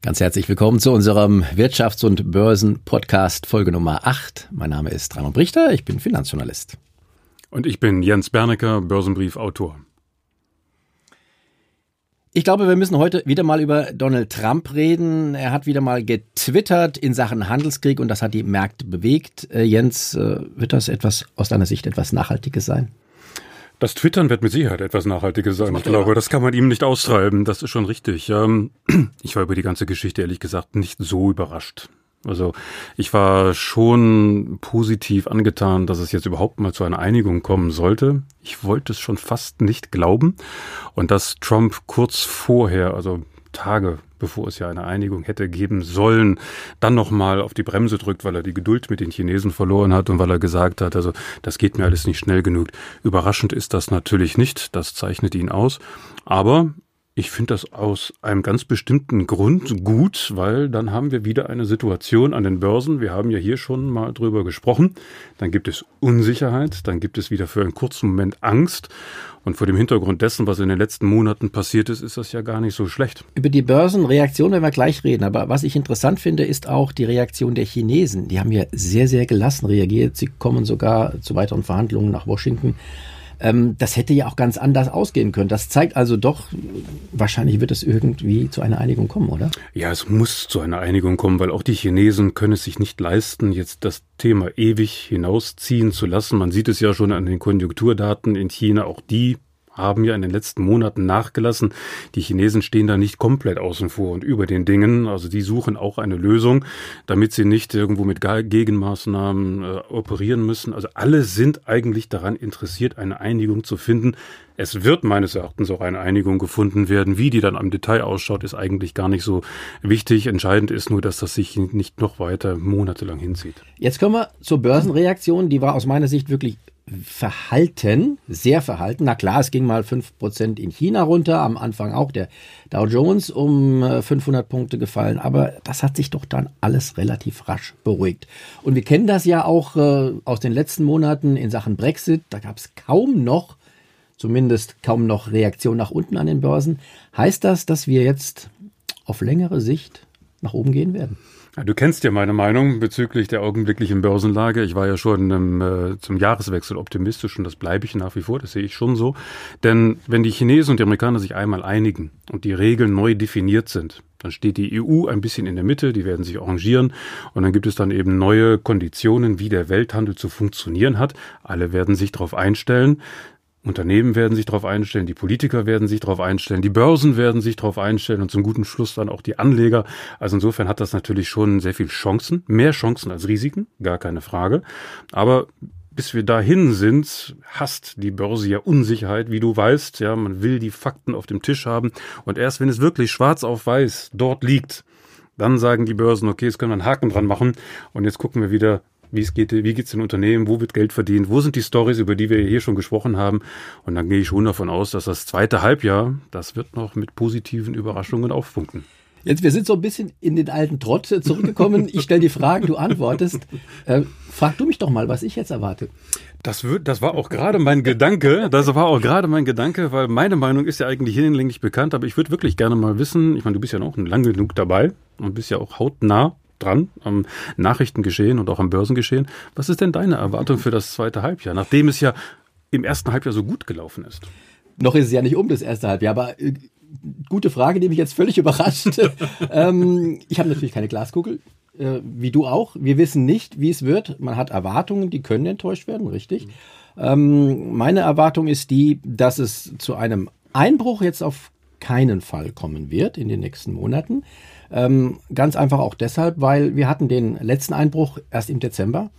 Ganz herzlich willkommen zu unserem Wirtschafts- und Börsen-Podcast Folge Nummer 8. Mein Name ist Raimund Brichter, ich bin Finanzjournalist. Und ich bin Jens Bernecker, Börsenbriefautor. Ich glaube, wir müssen heute wieder mal über Donald Trump reden. Er hat wieder mal getwittert in Sachen Handelskrieg und das hat die Märkte bewegt. Äh, Jens, äh, wird das etwas aus deiner Sicht etwas Nachhaltiges sein? Das Twittern wird mit Sicherheit etwas Nachhaltiges sein. Ich glaube, das kann man ihm nicht austreiben. Das ist schon richtig. Ich war über die ganze Geschichte ehrlich gesagt nicht so überrascht. Also ich war schon positiv angetan, dass es jetzt überhaupt mal zu einer Einigung kommen sollte. Ich wollte es schon fast nicht glauben. Und dass Trump kurz vorher, also Tage bevor es ja eine Einigung hätte geben sollen, dann nochmal auf die Bremse drückt, weil er die Geduld mit den Chinesen verloren hat und weil er gesagt hat, also das geht mir alles nicht schnell genug. Überraschend ist das natürlich nicht, das zeichnet ihn aus, aber ich finde das aus einem ganz bestimmten Grund gut, weil dann haben wir wieder eine Situation an den Börsen. Wir haben ja hier schon mal drüber gesprochen. Dann gibt es Unsicherheit, dann gibt es wieder für einen kurzen Moment Angst. Und vor dem Hintergrund dessen, was in den letzten Monaten passiert ist, ist das ja gar nicht so schlecht. Über die Börsenreaktion werden wir gleich reden. Aber was ich interessant finde, ist auch die Reaktion der Chinesen. Die haben ja sehr, sehr gelassen reagiert. Sie kommen sogar zu weiteren Verhandlungen nach Washington. Ähm, das hätte ja auch ganz anders ausgehen können. Das zeigt also doch, wahrscheinlich wird es irgendwie zu einer Einigung kommen, oder? Ja, es muss zu einer Einigung kommen, weil auch die Chinesen können es sich nicht leisten, jetzt das Thema ewig hinausziehen zu lassen. Man sieht es ja schon an den Konjunkturdaten in China. Auch die haben ja in den letzten Monaten nachgelassen. Die Chinesen stehen da nicht komplett außen vor und über den Dingen. Also die suchen auch eine Lösung, damit sie nicht irgendwo mit Gegenmaßnahmen äh, operieren müssen. Also alle sind eigentlich daran interessiert, eine Einigung zu finden. Es wird meines Erachtens auch eine Einigung gefunden werden. Wie die dann am Detail ausschaut, ist eigentlich gar nicht so wichtig. Entscheidend ist nur, dass das sich nicht noch weiter monatelang hinzieht. Jetzt kommen wir zur Börsenreaktion. Die war aus meiner Sicht wirklich verhalten, sehr verhalten. Na klar, es ging mal 5% in China runter, am Anfang auch der Dow Jones um 500 äh, Punkte gefallen, aber das hat sich doch dann alles relativ rasch beruhigt. Und wir kennen das ja auch äh, aus den letzten Monaten in Sachen Brexit, da gab es kaum noch, zumindest kaum noch Reaktion nach unten an den Börsen. Heißt das, dass wir jetzt auf längere Sicht nach oben gehen werden? Ja, du kennst ja meine Meinung bezüglich der augenblicklichen Börsenlage. Ich war ja schon ähm, äh, zum Jahreswechsel optimistisch und das bleibe ich nach wie vor, das sehe ich schon so. Denn wenn die Chinesen und die Amerikaner sich einmal einigen und die Regeln neu definiert sind, dann steht die EU ein bisschen in der Mitte, die werden sich arrangieren und dann gibt es dann eben neue Konditionen, wie der Welthandel zu funktionieren hat. Alle werden sich darauf einstellen. Unternehmen werden sich darauf einstellen, die Politiker werden sich darauf einstellen, die Börsen werden sich darauf einstellen und zum guten Schluss dann auch die Anleger. Also insofern hat das natürlich schon sehr viel Chancen, mehr Chancen als Risiken, gar keine Frage. Aber bis wir dahin sind, hasst die Börse ja Unsicherheit, wie du weißt. Ja, man will die Fakten auf dem Tisch haben und erst wenn es wirklich schwarz auf weiß dort liegt, dann sagen die Börsen, okay, jetzt können wir einen Haken dran machen und jetzt gucken wir wieder, wie es geht, wie geht's den Unternehmen, wo wird Geld verdient, wo sind die Stories, über die wir hier schon gesprochen haben. Und dann gehe ich schon davon aus, dass das zweite Halbjahr, das wird noch mit positiven Überraschungen auffunken. Jetzt, wir sind so ein bisschen in den alten Trott zurückgekommen. Ich stelle die Fragen, du antwortest. Äh, frag du mich doch mal, was ich jetzt erwarte. Das, wird, das war auch gerade mein Gedanke. Das war auch gerade mein Gedanke, weil meine Meinung ist ja eigentlich hinlänglich bekannt, aber ich würde wirklich gerne mal wissen, ich meine, du bist ja noch lang genug dabei und bist ja auch hautnah dran am Nachrichtengeschehen und auch am Börsengeschehen. Was ist denn deine Erwartung für das zweite Halbjahr, nachdem es ja im ersten Halbjahr so gut gelaufen ist? Noch ist es ja nicht um das erste Halbjahr, aber äh, gute Frage, die mich jetzt völlig überrascht. ähm, ich habe natürlich keine Glaskugel, äh, wie du auch. Wir wissen nicht, wie es wird. Man hat Erwartungen, die können enttäuscht werden, richtig. Mhm. Ähm, meine Erwartung ist die, dass es zu einem Einbruch jetzt auf keinen Fall kommen wird in den nächsten Monaten. Ähm, ganz einfach auch deshalb, weil wir hatten den letzten Einbruch erst im Dezember.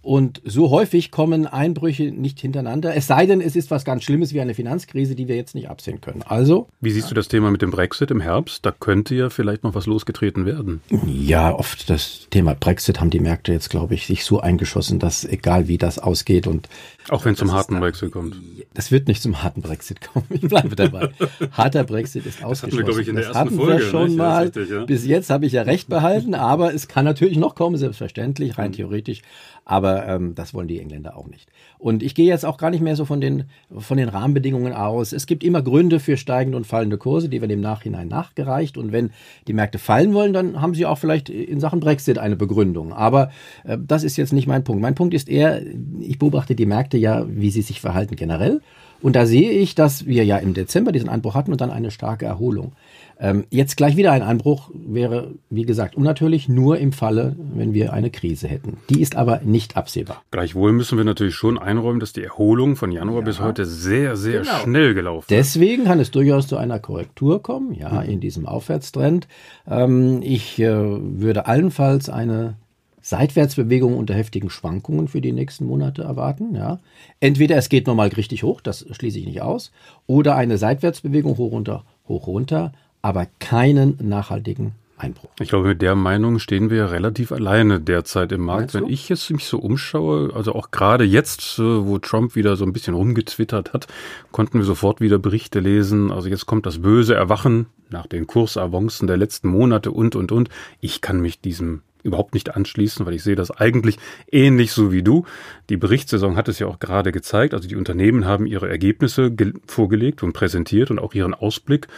Und so häufig kommen Einbrüche nicht hintereinander. Es sei denn, es ist was ganz Schlimmes wie eine Finanzkrise, die wir jetzt nicht absehen können. Also. Wie siehst du das Thema mit dem Brexit im Herbst? Da könnte ja vielleicht noch was losgetreten werden. Ja, oft das Thema Brexit haben die Märkte jetzt, glaube ich, sich so eingeschossen, dass egal wie das ausgeht und. Auch wenn es zum harten Brexit kommt. Das wird nicht zum harten Brexit kommen. Ich bleibe dabei. Harter Brexit ist ausgeschlossen. Das hatten wir, ich, in der das ersten Folge, schon mal. Richtig, ja. Bis jetzt habe ich ja recht behalten, aber es kann natürlich noch kommen, selbstverständlich, rein mhm. theoretisch. Aber Ähm, das wollen die Engländer auch nicht. Und ich gehe jetzt auch gar nicht mehr so von den, von den Rahmenbedingungen aus. Es gibt immer Gründe für steigende und fallende Kurse, die werden im Nachhinein nachgereicht. Und wenn die Märkte fallen wollen, dann haben sie auch vielleicht in Sachen Brexit eine Begründung. Aber äh, das ist jetzt nicht mein Punkt. Mein Punkt ist eher, ich beobachte die Märkte ja, wie sie sich verhalten generell. Und da sehe ich, dass wir ja im Dezember diesen Einbruch hatten und dann eine starke Erholung. Ähm, jetzt gleich wieder ein Einbruch wäre, wie gesagt, unnatürlich, nur im Falle, wenn wir eine Krise hätten. Die ist aber nicht absehbar. Gleichwohl müssen wir natürlich schon einräumen, dass die Erholung von Januar ja. bis heute sehr, sehr genau. schnell gelaufen ist. Deswegen kann es durchaus zu einer Korrektur kommen, ja, mhm. in diesem Aufwärtstrend. Ähm, ich äh, würde allenfalls eine Seitwärtsbewegung unter heftigen Schwankungen für die nächsten Monate erwarten. Ja. Entweder es geht nochmal richtig hoch, das schließe ich nicht aus, oder eine Seitwärtsbewegung hoch runter, hoch runter, aber keinen nachhaltigen Einbruch. Ich glaube, mit der Meinung stehen wir relativ alleine derzeit im Markt. Wenn ich jetzt mich so umschaue, also auch gerade jetzt, äh, wo Trump wieder so ein bisschen rumgetwittert hat, konnten wir sofort wieder Berichte lesen. Also jetzt kommt das böse Erwachen nach den Kursavancen der letzten Monate und, und, und. Ich kann mich diesem überhaupt nicht anschließen, weil ich sehe das eigentlich ähnlich so wie du. Die Berichtssaison hat es ja auch gerade gezeigt. Also die Unternehmen haben ihre Ergebnisse vorgelegt und präsentiert und auch ihren Ausblick.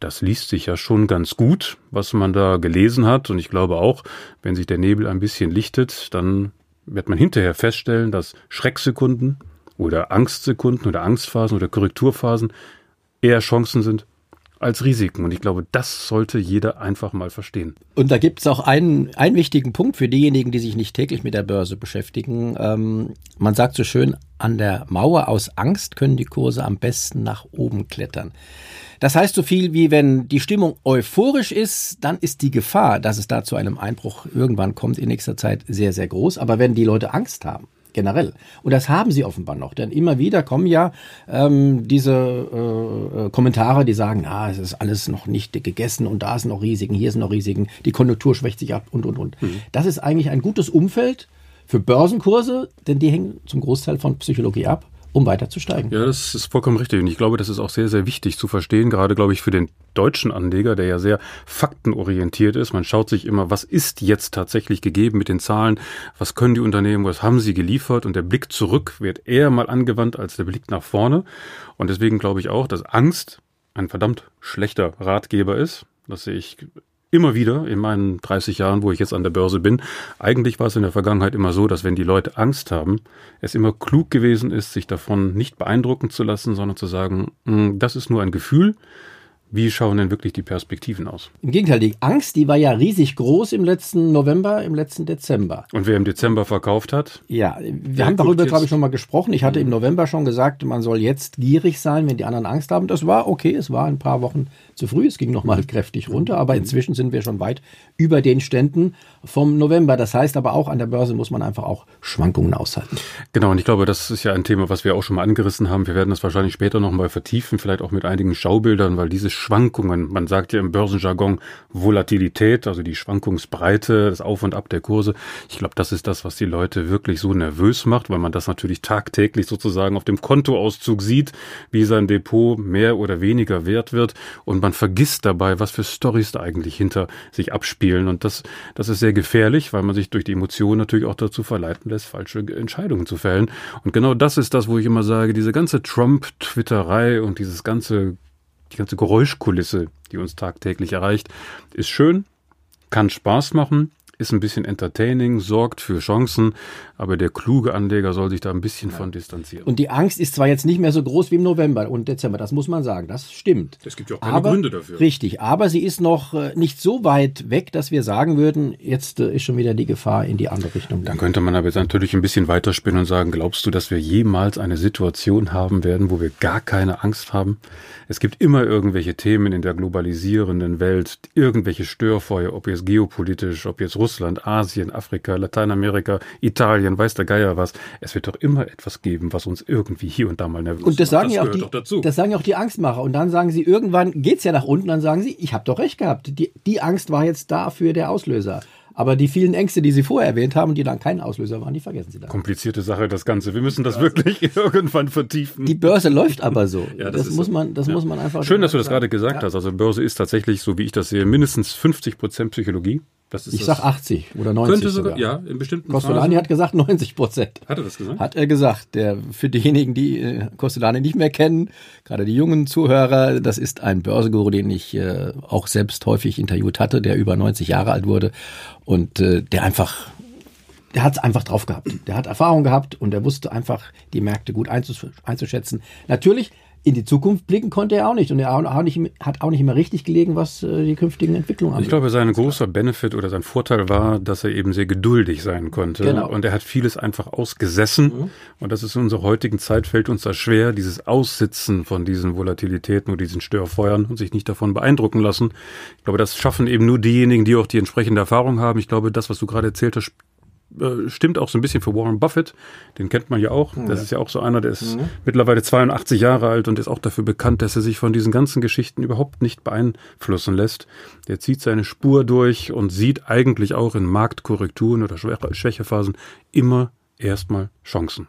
Das liest sich ja schon ganz gut, was man da gelesen hat. Und ich glaube auch, wenn sich der Nebel ein bisschen lichtet, dann wird man hinterher feststellen, dass Schrecksekunden oder Angstsekunden oder Angstphasen oder Korrekturphasen eher Chancen sind als Risiken. Und ich glaube, das sollte jeder einfach mal verstehen. Und da gibt es auch einen, einen wichtigen Punkt für diejenigen, die sich nicht täglich mit der Börse beschäftigen. Ähm, man sagt so schön, an der Mauer aus Angst können die Kurse am besten nach oben klettern. Das heißt so viel wie, wenn die Stimmung euphorisch ist, dann ist die Gefahr, dass es da zu einem Einbruch irgendwann kommt in nächster Zeit sehr, sehr groß. Aber wenn die Leute Angst haben, generell. Und das haben sie offenbar noch, denn immer wieder kommen ja ähm, diese äh, äh, Kommentare, die sagen, ah, es ist alles noch nicht gegessen und da sind noch Risiken, hier sind noch Risiken, die Konjunktur schwächt sich ab und und und. Mhm. Das ist eigentlich ein gutes Umfeld für Börsenkurse, denn die hängen zum Großteil von Psychologie ab um weiter zu steigen. Ja, das ist vollkommen richtig. Und ich glaube, das ist auch sehr, sehr wichtig zu verstehen, gerade, glaube ich, für den deutschen Anleger, der ja sehr faktenorientiert ist. Man schaut sich immer, was ist jetzt tatsächlich gegeben mit den Zahlen, was können die Unternehmen, was haben sie geliefert und der Blick zurück wird eher mal angewandt als der Blick nach vorne. Und deswegen glaube ich auch, dass Angst ein verdammt schlechter Ratgeber ist. Das sehe ich immer wieder in meinen 30 Jahren, wo ich jetzt an der Börse bin. Eigentlich war es in der Vergangenheit immer so, dass wenn die Leute Angst haben, es immer klug gewesen ist, sich davon nicht beeindrucken zu lassen, sondern zu sagen, hm, das ist nur ein Gefühl. Wie schauen denn wirklich die Perspektiven aus? Im Gegenteil, die Angst, die war ja riesig groß im letzten November, im letzten Dezember. Und wer im Dezember verkauft hat? Ja, wir haben darüber, glaube ich, schon mal gesprochen. Ich hatte im November schon gesagt, man soll jetzt gierig sein, wenn die anderen Angst haben. Das war okay, es war ein paar Wochen zu früh. Es ging nochmal kräftig runter, aber inzwischen sind wir schon weit über den Ständen vom November. Das heißt aber auch, an der Börse muss man einfach auch Schwankungen aushalten. Genau, und ich glaube, das ist ja ein Thema, was wir auch schon mal angerissen haben. Wir werden das wahrscheinlich später nochmal vertiefen, vielleicht auch mit einigen Schaubildern, weil diese Schwankungen, man sagt ja im Börsenjargon Volatilität, also die Schwankungsbreite, das Auf und Ab der Kurse. Ich glaube, das ist das, was die Leute wirklich so nervös macht, weil man das natürlich tagtäglich sozusagen auf dem Kontoauszug sieht, wie sein Depot mehr oder weniger wert wird und man vergisst dabei, was für Stories da eigentlich hinter sich abspielen. Und das, das ist sehr gefährlich, weil man sich durch die Emotionen natürlich auch dazu verleiten lässt, falsche Entscheidungen zu fällen. Und genau das ist das, wo ich immer sage, diese ganze Trump-Twitterei und dieses ganze, die ganze Geräuschkulisse, die uns tagtäglich erreicht, ist schön, kann Spaß machen, ist ein bisschen entertaining, sorgt für Chancen, aber der kluge Anleger soll sich da ein bisschen ja. von distanzieren. Und die Angst ist zwar jetzt nicht mehr so groß wie im November und Dezember, das muss man sagen, das stimmt. Es gibt ja auch keine aber, Gründe dafür. Richtig, aber sie ist noch äh, nicht so weit weg, dass wir sagen würden, jetzt äh, ist schon wieder die Gefahr in die andere Richtung. Dann könnte man aber jetzt natürlich ein bisschen weiterspinnen und sagen, glaubst du, dass wir jemals eine Situation haben werden, wo wir gar keine Angst haben? Es gibt immer irgendwelche Themen in der globalisierenden Welt, irgendwelche Störfeuer, ob jetzt geopolitisch, ob jetzt Russland, Asien, Afrika, Lateinamerika, Italien, weiß der Geier was. Es wird doch immer etwas geben, was uns irgendwie hier und da mal nervös Und das sagen, das ja auch die, das sagen ja auch die Angstmacher. Und dann sagen sie, irgendwann geht's ja nach unten, dann sagen sie, ich habe doch recht gehabt. Die, die Angst war jetzt dafür der Auslöser. Aber die vielen Ängste, die Sie vorher erwähnt haben, die dann kein Auslöser waren, die vergessen Sie dann. Komplizierte Sache, das Ganze. Wir müssen das wirklich irgendwann vertiefen. Die Börse läuft aber so. ja, das, das muss so. man, das ja. muss man einfach. Schön, dass du das gerade gesagt ja. hast. Also Börse ist tatsächlich, so wie ich das sehe, mindestens 50 Prozent Psychologie ich sag 80 oder 90 Könnte sogar, sogar. ja, in bestimmten Costolani hat gesagt 90 Prozent. Hat er das gesagt? Hat er gesagt. Der, für diejenigen, die äh, nicht mehr kennen, gerade die jungen Zuhörer, das ist ein Börsenguru, den ich äh, auch selbst häufig interviewt hatte, der über 90 Jahre alt wurde und äh, der einfach der hat es einfach drauf gehabt. Der hat Erfahrung gehabt und er wusste einfach, die Märkte gut einzuschätzen. Natürlich in die Zukunft blicken konnte er auch nicht. Und er auch nicht, hat auch nicht immer richtig gelegen, was äh, die künftigen Entwicklungen angeht. Ich glaube, sein großer Benefit oder sein Vorteil war, dass er eben sehr geduldig sein konnte. Genau. Und er hat vieles einfach ausgesessen. Mhm. Und das ist in unserer heutigen Zeit, fällt uns das schwer, dieses Aussitzen von diesen Volatilitäten oder diesen Störfeuern und sich nicht davon beeindrucken lassen. Ich glaube, das schaffen eben nur diejenigen, die auch die entsprechende Erfahrung haben. Ich glaube, das, was du gerade erzählt hast, äh, stimmt auch so ein bisschen für Warren Buffett. Den kennt man ja auch. Das ja. ist ja auch so einer, der ist mhm. mittlerweile 82 Jahre alt und ist auch dafür bekannt, dass er sich von diesen ganzen Geschichten überhaupt nicht beeinflussen lässt. Der zieht seine Spur durch und sieht eigentlich auch in Marktkorrekturen oder Schwächephasen immer erstmal Chancen.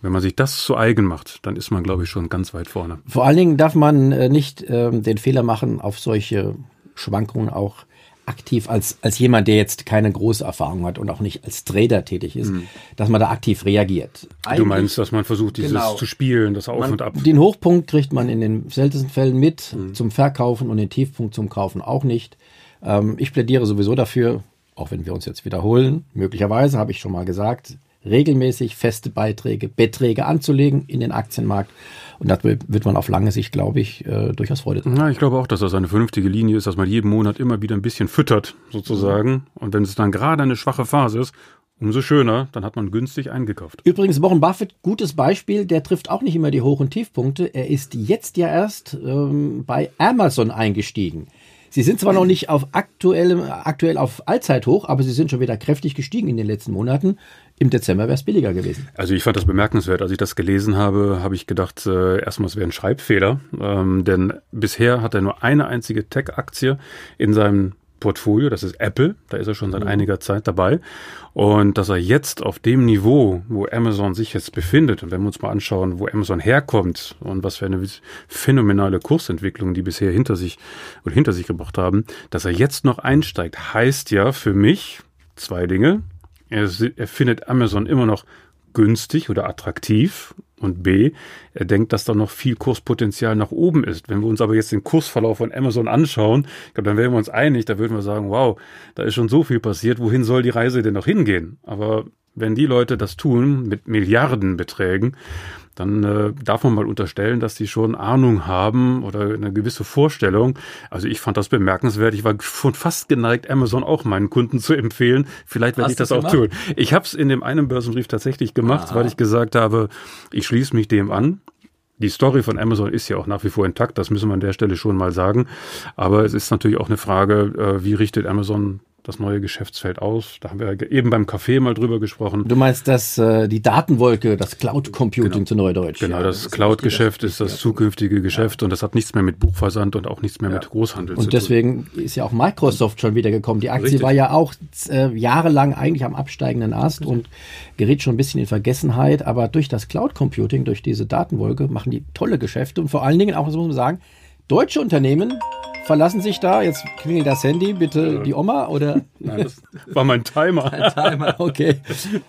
Wenn man sich das zu eigen macht, dann ist man, glaube ich, schon ganz weit vorne. Vor allen Dingen darf man äh, nicht ähm, den Fehler machen, auf solche Schwankungen auch aktiv als, als jemand, der jetzt keine große Erfahrung hat und auch nicht als Trader tätig ist, mhm. dass man da aktiv reagiert. Eigentlich, du meinst, dass man versucht, dieses genau, zu spielen, das Auf man, und Ab. Den Hochpunkt kriegt man in den seltensten Fällen mit mhm. zum Verkaufen und den Tiefpunkt zum Kaufen auch nicht. Ähm, ich plädiere sowieso dafür, auch wenn wir uns jetzt wiederholen, möglicherweise habe ich schon mal gesagt, regelmäßig feste Beiträge, Beträge anzulegen in den Aktienmarkt. Und das wird man auf lange Sicht, glaube ich, äh, durchaus Freude. Ja, ich glaube auch, dass das eine vernünftige Linie ist, dass man jeden Monat immer wieder ein bisschen füttert, sozusagen. Und wenn es dann gerade eine schwache Phase ist, Umso schöner, dann hat man günstig eingekauft. Übrigens, Warren Buffett, gutes Beispiel, der trifft auch nicht immer die Hoch- und Tiefpunkte. Er ist jetzt ja erst ähm, bei Amazon eingestiegen. Sie sind zwar noch nicht auf aktuellem, aktuell auf Allzeithoch, aber sie sind schon wieder kräftig gestiegen in den letzten Monaten. Im Dezember wäre es billiger gewesen. Also ich fand das bemerkenswert. Als ich das gelesen habe, habe ich gedacht, äh, erstmal es wäre ein Schreibfehler. Ähm, denn bisher hat er nur eine einzige Tech-Aktie in seinem Portfolio, das ist Apple, da ist er schon seit mhm. einiger Zeit dabei. Und dass er jetzt auf dem Niveau, wo Amazon sich jetzt befindet, und wenn wir uns mal anschauen, wo Amazon herkommt und was für eine phänomenale Kursentwicklung die bisher hinter sich oder hinter sich gebracht haben, dass er jetzt noch einsteigt, heißt ja für mich zwei Dinge. Er, er findet Amazon immer noch günstig oder attraktiv und B, er denkt, dass da noch viel Kurspotenzial nach oben ist. Wenn wir uns aber jetzt den Kursverlauf von Amazon anschauen, glaub, dann wären wir uns einig, da würden wir sagen, wow, da ist schon so viel passiert, wohin soll die Reise denn noch hingehen? Aber wenn die Leute das tun mit Milliardenbeträgen, dann äh, darf man mal unterstellen, dass die schon Ahnung haben oder eine gewisse Vorstellung. Also ich fand das bemerkenswert. Ich war schon fast geneigt, Amazon auch meinen Kunden zu empfehlen. Vielleicht werde ich das auch tun. Ich habe es in dem einen Börsenbrief tatsächlich gemacht, Aha. weil ich gesagt habe, ich schließe mich dem an. Die Story von Amazon ist ja auch nach wie vor intakt, das müssen wir an der Stelle schon mal sagen. Aber es ist natürlich auch eine Frage, äh, wie richtet Amazon das neue Geschäftsfeld aus. Da haben wir eben beim Café mal drüber gesprochen. Du meinst, dass äh, die Datenwolke, das Cloud Computing genau. zu Neudeutsch. Genau, das, das Cloud-Geschäft ist das zukünftige Geschäft ja. und das hat nichts mehr mit Buchversand und auch nichts mehr ja. mit Großhandel und zu tun. Und deswegen ist ja auch Microsoft schon wieder gekommen. Die Aktie Richtig. war ja auch äh, jahrelang eigentlich am absteigenden Ast Richtig. und gerät schon ein bisschen in Vergessenheit. Aber durch das Cloud Computing, durch diese Datenwolke machen die tolle Geschäfte und vor allen Dingen auch, das muss man sagen, deutsche Unternehmen verlassen sich da. Jetzt klingelt das Handy, bitte die Oma oder? Nein, das war mein Timer. Ein Timer, okay.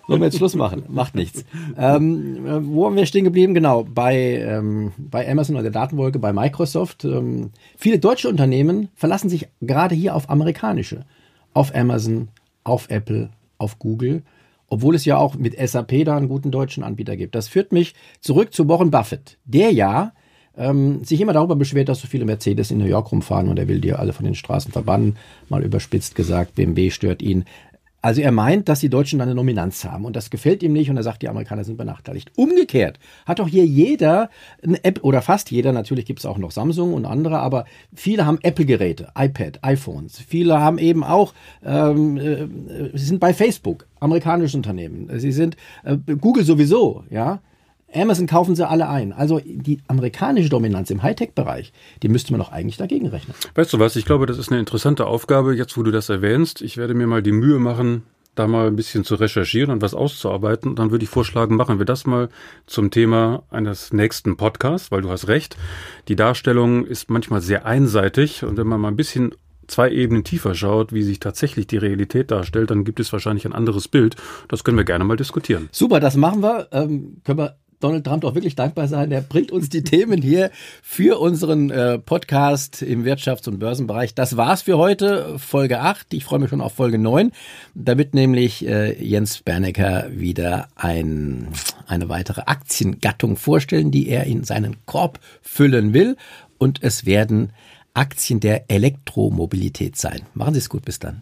Sollen wir jetzt Schluss machen? Macht nichts. Ähm, äh, wo haben wir stehen geblieben? Genau, bei, ähm, bei Amazon oder der Datenwolke, bei Microsoft. Ähm, viele deutsche Unternehmen verlassen sich gerade hier auf amerikanische. Auf Amazon, auf Apple, auf Google. Obwohl es ja auch mit SAP da einen guten deutschen Anbieter gibt. Das führt mich zurück zu Warren Buffett, der ja ähm, sich immer darüber beschwert, dass so viele Mercedes in New York rumfahren und er will die alle von den Straßen verbannen. Mal überspitzt gesagt, BMW stört ihn. Also er meint, dass die Deutschen eine Dominanz haben und das gefällt ihm nicht und er sagt, die Amerikaner sind benachteiligt. Umgekehrt hat doch hier jeder eine App oder fast jeder, natürlich gibt es auch noch Samsung und andere, aber viele haben Apple-Geräte, iPad, iPhones. Viele haben eben auch, ähm, äh, sie sind bei Facebook, amerikanische Unternehmen. Sie sind äh, Google sowieso, ja. Amazon kaufen sie alle ein. Also die amerikanische Dominanz im Hightech-Bereich, die müsste man doch eigentlich dagegen rechnen. Weißt du was, ich glaube, das ist eine interessante Aufgabe, jetzt wo du das erwähnst. Ich werde mir mal die Mühe machen, da mal ein bisschen zu recherchieren und was auszuarbeiten. Dann würde ich vorschlagen, machen wir das mal zum Thema eines nächsten Podcasts, weil du hast recht. Die Darstellung ist manchmal sehr einseitig und wenn man mal ein bisschen zwei Ebenen tiefer schaut, wie sich tatsächlich die Realität darstellt, dann gibt es wahrscheinlich ein anderes Bild. Das können wir gerne mal diskutieren. Super, das machen wir. Ähm, können wir Donald Trump doch wirklich dankbar sein. Der bringt uns die Themen hier für unseren äh, Podcast im Wirtschafts- und Börsenbereich. Das war's für heute, Folge 8. Ich freue mich schon auf Folge 9, damit nämlich äh, Jens Bernecker wieder ein, eine weitere Aktiengattung vorstellen, die er in seinen Korb füllen will. Und es werden Aktien der Elektromobilität sein. Machen Sie es gut, bis dann.